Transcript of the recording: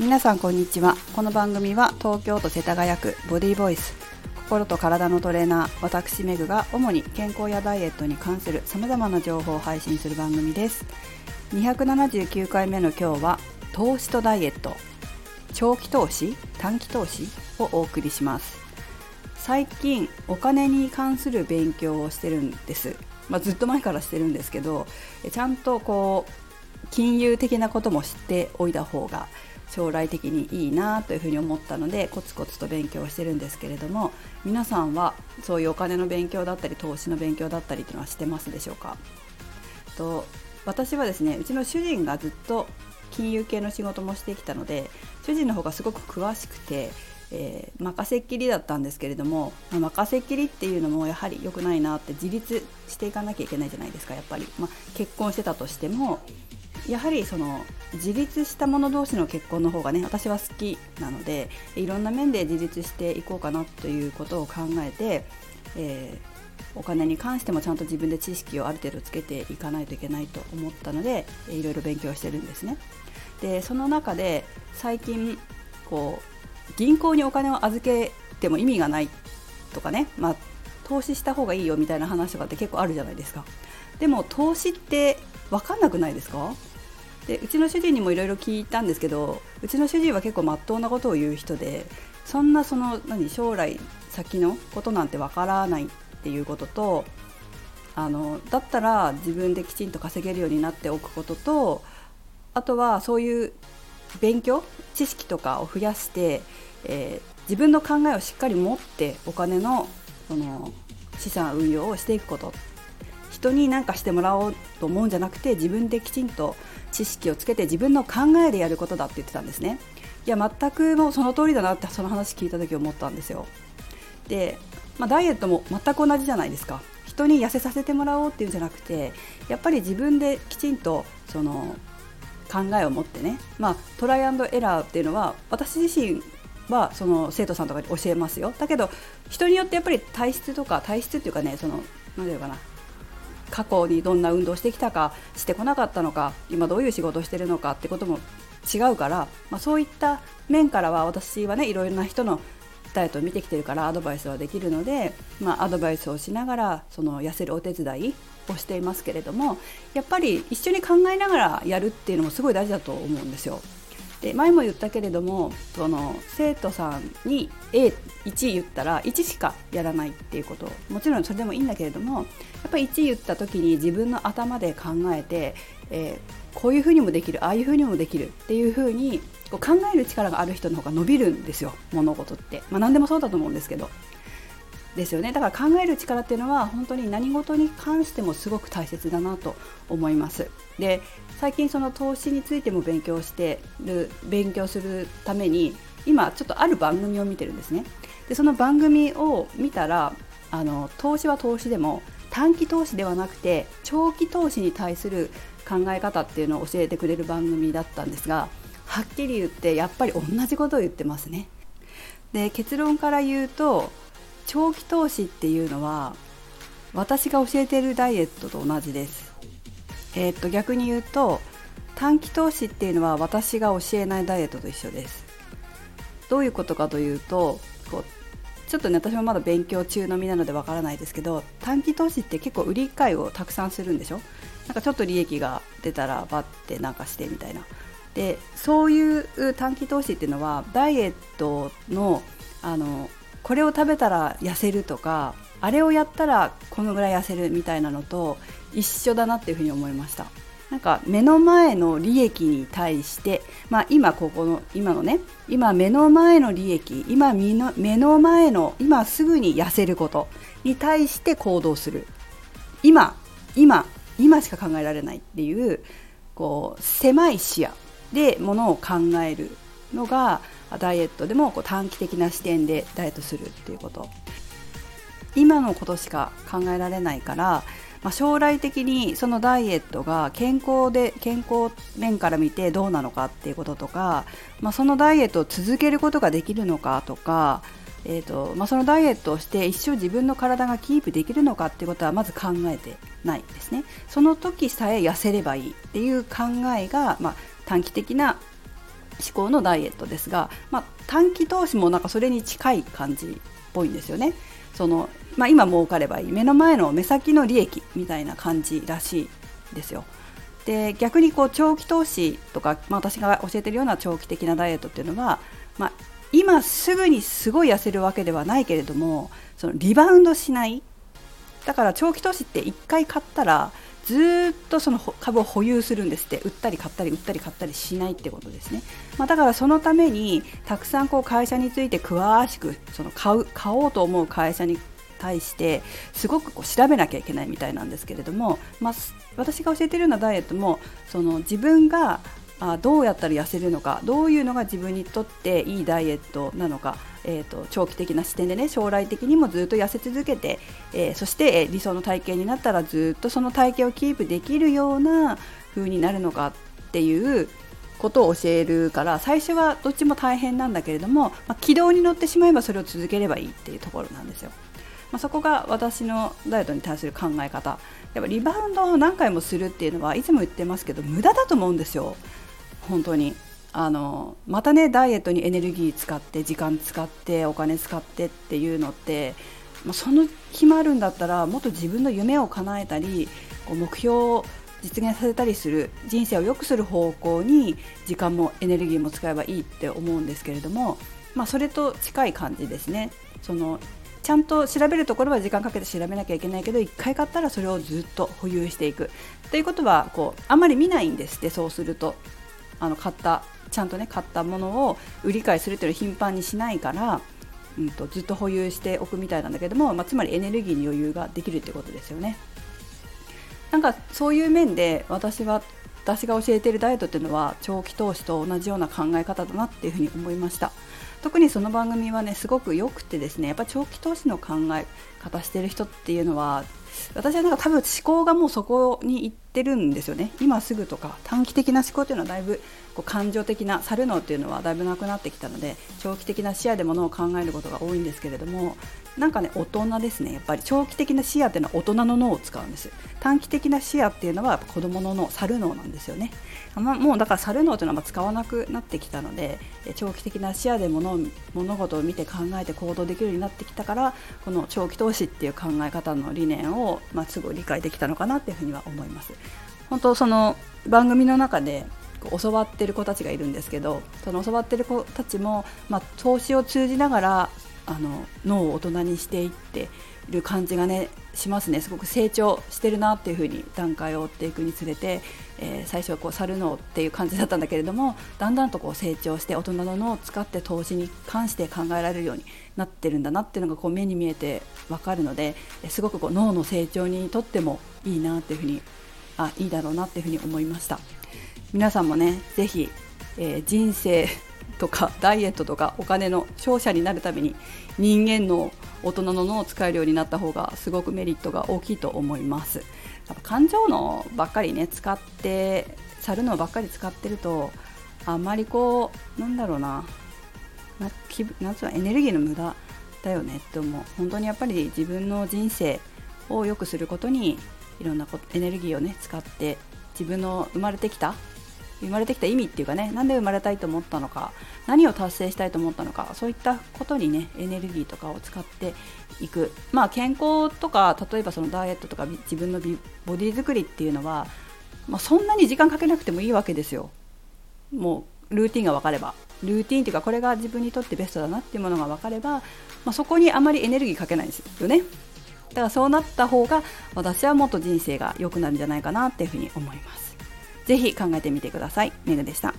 皆さんこんにちは。この番組は東京都世田谷区ボディーボイス心と体のトレーナー私メグが主に健康やダイエットに関するさまざまな情報を配信する番組です。279回目の今日は投資とダイエット長期投資短期投資をお送りします。最近お金に関する勉強をしてるんです、まあ、ずっと前からしてるんですけどちゃんとこう金融的なことも知っておいた方が将来的にいいなというふうに思ったのでコツコツと勉強してるんですけれども皆さんはそういうお金の勉強だったり投資の勉強だったりっていうのはしてますでしょうか？と私はですねうちの主人がずっと金融系の仕事もしてきたので主人の方がすごく詳しくて、えー、任せっきりだったんですけれども、任せっきりっていうのもやはり良くないなって自立していかなきゃいけないじゃないですかやっぱり、まあ、結婚してたとしてもやはりその自立した者同士の結婚の方がね私は好きなのでいろんな面で自立していこうかなということを考えて、えー、お金に関してもちゃんと自分で知識をある程度つけていかないといけないと思ったのでいろいろ勉強してるんですね。でその中で最近こう銀行にお金を預けても意味がないとかね、まあ、投資した方がいいよみたいな話とかって結構あるじゃないですか。でも投資って分かんなくないですか？でうちの主人にもいろいろ聞いたんですけどうちの主人は結構まっとうなことを言う人でそんなその何将来先のことなんてわからないっていうこととあのだったら自分できちんと稼げるようになっておくこととあとはそういう勉強知識とかを増やして、えー、自分の考えをしっかり持ってお金のその資産運用をしていくこと。人に何かしてもらおうと思うんじゃなくて自分できちんと知識をつけて自分の考えでやることだって言ってたんですね。いや全くもうその通りだなってその話聞いた時思ったんですよ。で、まあ、ダイエットも全く同じじゃないですか。人に痩せさせてもらおうっていうんじゃなくてやっぱり自分できちんとその考えを持ってね、まあ、トライアンドエラーっていうのは私自身はその生徒さんとかに教えますよ。だけど人によってやっぱり体質とか体質っていうかねその何て言うかな過去にどんな運動してきたかしてこなかったのか今どういう仕事をしてるのかってことも違うから、まあ、そういった面からは私はねいろいろな人のダイエットを見てきてるからアドバイスはできるので、まあ、アドバイスをしながらその痩せるお手伝いをしていますけれどもやっぱり一緒に考えながらやるっていうのもすごい大事だと思うんですよ。で前も言ったけれどもその生徒さんに A1 言ったら1しかやらないっていうこと。もちろんそれでもいいんだけれどもやっぱり1言った時に自分の頭で考えて、えー、こういうふうにもできるああいうふうにもできるっていうふうにこう考える力がある人の方が伸びるんですよ物事って、まあ、何でもそうだと思うんですけど。ですよね。だから考える力っていうのは本当に何事に関してもすごく大切だなと思います。で最近その投資についても勉強してる勉強するために今ちょっとある番組を見てるんですね。でその番組を見たらあの投資は投資でも短期投資ではなくて長期投資に対する考え方っていうのを教えてくれる番組だったんですがはっきり言ってやっぱり同じことを言ってますね。で結論から言うと長期投資っていうのは私が教えているダイエットと同じです。えー、っと逆に言うと短期投資っていうのは私が教えないダイエットと一緒です。どういうことかというとこうちょっとね私もまだ勉強中の身なのでわからないですけど短期投資って結構売り買いをたくさんするんでしょ？なんかちょっと利益が出たらバッてなんかしてみたいなでそういう短期投資っていうのはダイエットのあのこれを食べたら痩せるとかあれをやったらこのぐらい痩せるみたいなのと一緒だなっていうふうに思いました。なんか目の前の利益に対して、まあ、今ここの今のね今目の前の利益今目の目の前の今すぐに痩せることに対して行動する。今今今しか考えられないっていうこう狭い視野でものを考えるのがダイエットでもこう短期的な視点でダイエットするっていうこと。今のことしか考えられないから、まあ、将来的にそのダイエットが健康で健康面から見てどうなのかっていうこととか、まあ、そのダイエットを続けることができるのかとかえーとまあ、そのダイエットをして一生自分の体がキープできるのかっていうことはまず考えてないですね。その時さえ痩せればいいっていう考えが、まあ、短期的な思考のダイエットですが、まあ、短期投資もなんかそれに近い感じっぽいんですよね。そのまあ、今儲かればいい目の前の目先の利益みたいな感じらしいですよ。で逆にこう長期投資とか、まあ、私が教えてるような長期的なダイエットっていうのは、まあ、今すぐにすごい痩せるわけではないけれどもそのリバウンドしないだから長期投資って1回買ったらずっとその株を保有するんですって。売ったり買ったり売ったり買ったりしないってことですね、まあ、だからそのためにたくさんこう会社について詳しくその買う買おうと思う会社に対してすごくこう調べなきゃいけないみたいなんですけれども、まあ、私が教えてるようなダイエットもその自分があどうやったら痩せるのかどういうのが自分にとっていいダイエットなのか、えーと、長期的な視点でね将来的にもずっと痩せ続けて、えー、そして、え理想の体型になったらずっとその体型をキープできるような風になるのかっていうことを教えるから最初はどっちも大変なんだけれども、まあ、軌道に乗ってしまえばそれを続ければいいっていうところなんですよ。まあ、そこが私のダイエットに対する考え方やっぱリバウンドを何回もするっていうのはいつも言ってますけど無駄だと思うんですよ本当に。あのまたねダイエットにエネルギー使って時間使ってお金使ってっていうのって、ま、その暇あるんだったらもっと自分の夢を叶えたりこう目標を実現させたりする人生を良くする方向に時間もエネルギーも使えばいいって思うんですけれども、まあ、それと近い感じですね。そのちゃんと調べるところは時間かけて調べなきゃいけないけど1回買ったらそれをずっと保有していく。ということはこうあまり見ないんですってそうすると。あの買ったちゃんとね買ったものを売り買いするっていうのを頻繁にしないから、うんと、ずっと保有しておくみたいなんだけども、まあ、つまりエネルギーに余裕ができるってことですよね。なんかそういう面で私は私が教えているダイエットっていうのは長期投資と同じような考え方だなっていうふうに思いました特にその番組はねすごく良くてですねやっぱ長期投資の考え方してる人っていうのは私はなんか多分思考がもうそこに行ってるんですよね。今すぐとか短期的な思考というのはだいぶこう感情的な猿脳っていうのはだいぶなくなってきたので長期的な視野でものを考えることが多いんですけれどもなんかね大人ですね。やっぱり長期的な視野っていうのは大人の脳を使うんです。短期的な視野っていうのは子供の脳猿脳なんですよね。まあもうだから猿脳というのは使わなくなってきたので長期的な視野で物物事を見て考えて行動できるようになってきたからこの長期投資っていう考え方の理念を、まあ、すぐ理解できたのかなっていうふうには思います。本当その番組の中で教わってる子たちがいるんですけどその教わってる子たちも、まあ、投資を通じながらあの脳を大人にしていっている感じがねしますね。すごく成長してるなっていうふうに段階を追っていくにつれて、えー、最初はこう猿脳っていう感じだったんだけれどもだんだんとこう成長して大人の脳を使って投資に関して考えられるようになってるんだなっていうのがこう目に見えて分かるのですごくこう脳の成長にとってもいいなっていうふうにあいいだろうなっていうふうに思いました。皆さんもねぜひ、えー、人生とか ダイエットとかお金の勝者になるために人間の大人の脳を使えるようになった方がすごくメリットが大きいと思います。やっぱ感情脳ばっかりね使って猿脳ばっかり使ってるとあんまりこうなんだろうなななんつうのエネルギーの無駄だよねって思う。本当にやっぱり自分の人生を良くすることにいろんなエネルギーをね使って自分の生まれてきた生まれてきた意味っていうかねなんで生まれたいと思ったのか何を達成したいと思ったのかそういったことにねエネルギーとかを使っていく。まあ健康とか例えばそのダイエットとか自分のボディ作りっていうのは、まあ、そんなに時間かけなくてもいいわけですよ。もうルーティンが分かれば。ルーティンっていうかこれが自分にとってベストだなっていうものが分かれば、まあ、そこにあまりエネルギーかけないんですよね。だからそうなった方が私はもっと人生が良くなるんじゃないかなっていうふうに思います。是非考えてみてください。メグでした。